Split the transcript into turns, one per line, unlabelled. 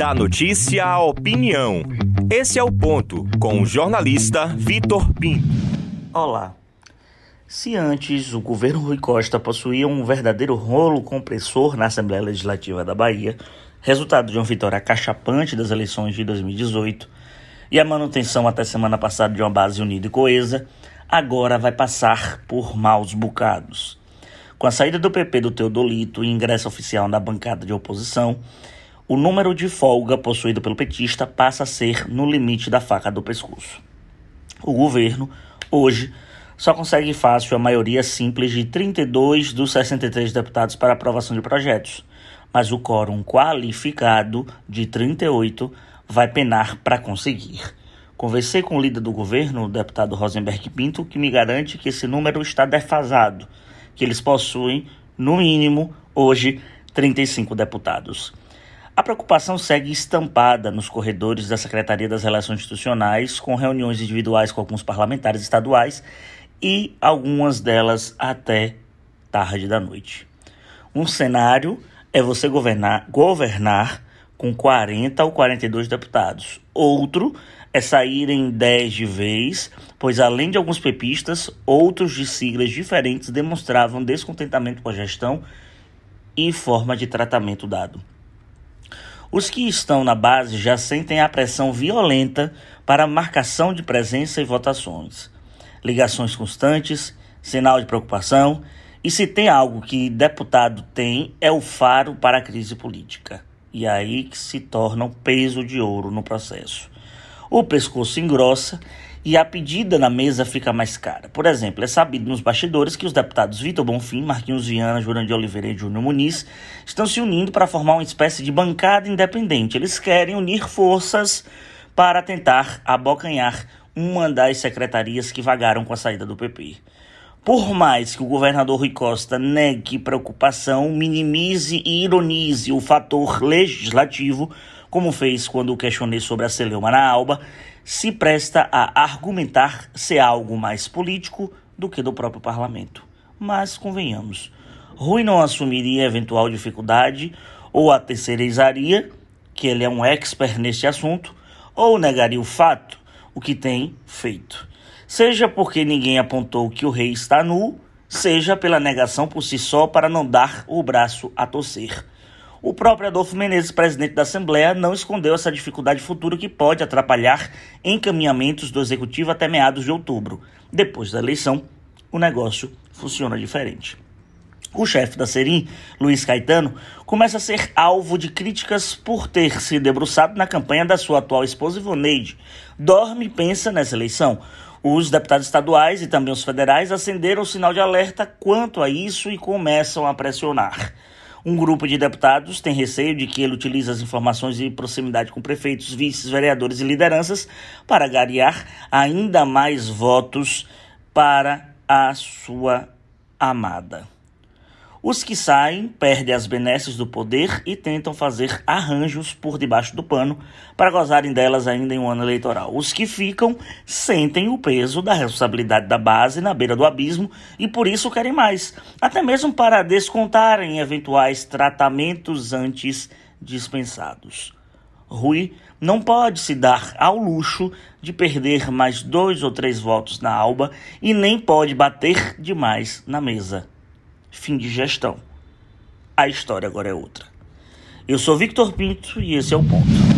Da notícia à opinião. Esse é o ponto com o jornalista Vitor Pinto.
Olá. Se antes o governo Rui Costa possuía um verdadeiro rolo compressor na Assembleia Legislativa da Bahia, resultado de uma vitória cachapante das eleições de 2018, e a manutenção até semana passada de uma base unida e coesa, agora vai passar por maus bocados. Com a saída do PP do Teodolito e ingresso oficial na bancada de oposição, o número de folga possuído pelo petista passa a ser no limite da faca do pescoço. O governo, hoje, só consegue fácil a maioria simples de 32 dos 63 deputados para aprovação de projetos, mas o quórum qualificado de 38 vai penar para conseguir. Conversei com o líder do governo, o deputado Rosenberg Pinto, que me garante que esse número está defasado que eles possuem, no mínimo, hoje, 35 deputados. A preocupação segue estampada nos corredores da Secretaria das Relações Institucionais, com reuniões individuais com alguns parlamentares estaduais e algumas delas até tarde da noite. Um cenário é você governar, governar com 40 ou 42 deputados. Outro é saírem 10 de vez, pois além de alguns pepistas, outros de siglas diferentes demonstravam descontentamento com a gestão e forma de tratamento dado. Os que estão na base já sentem a pressão violenta para marcação de presença e votações, ligações constantes, sinal de preocupação, e se tem algo que deputado tem é o faro para a crise política. E aí que se torna um peso de ouro no processo o pescoço engrossa e a pedida na mesa fica mais cara. Por exemplo, é sabido nos bastidores que os deputados Vitor Bonfim, Marquinhos Viana, Jurandir Oliveira e Júnior Muniz estão se unindo para formar uma espécie de bancada independente. Eles querem unir forças para tentar abocanhar uma das secretarias que vagaram com a saída do PP. Por mais que o governador Rui Costa negue preocupação, minimize e ironize o fator legislativo, como fez quando questionei sobre a celeuma na Alba, se presta a argumentar ser algo mais político do que do próprio parlamento. Mas convenhamos, Rui não assumiria eventual dificuldade ou a terceirizaria, que ele é um expert neste assunto, ou negaria o fato, o que tem feito seja porque ninguém apontou que o rei está nu, seja pela negação por si só para não dar o braço a torcer. O próprio Adolfo Menezes, presidente da Assembleia, não escondeu essa dificuldade futura que pode atrapalhar encaminhamentos do executivo até meados de outubro. Depois da eleição, o negócio funciona diferente. O chefe da Serim, Luiz Caetano, começa a ser alvo de críticas por ter se debruçado na campanha da sua atual esposa Ivoneide. Dorme e pensa nessa eleição. Os deputados estaduais e também os federais acenderam o sinal de alerta quanto a isso e começam a pressionar. Um grupo de deputados tem receio de que ele utilize as informações de proximidade com prefeitos, vices, vereadores e lideranças para garear ainda mais votos para a sua amada. Os que saem perdem as benesses do poder e tentam fazer arranjos por debaixo do pano para gozarem delas ainda em um ano eleitoral. Os que ficam sentem o peso da responsabilidade da base na beira do abismo e por isso querem mais, até mesmo para descontarem eventuais tratamentos antes dispensados. Rui não pode se dar ao luxo de perder mais dois ou três votos na alba e nem pode bater demais na mesa fim de gestão. A história agora é outra. Eu sou Victor Pinto e esse é o ponto.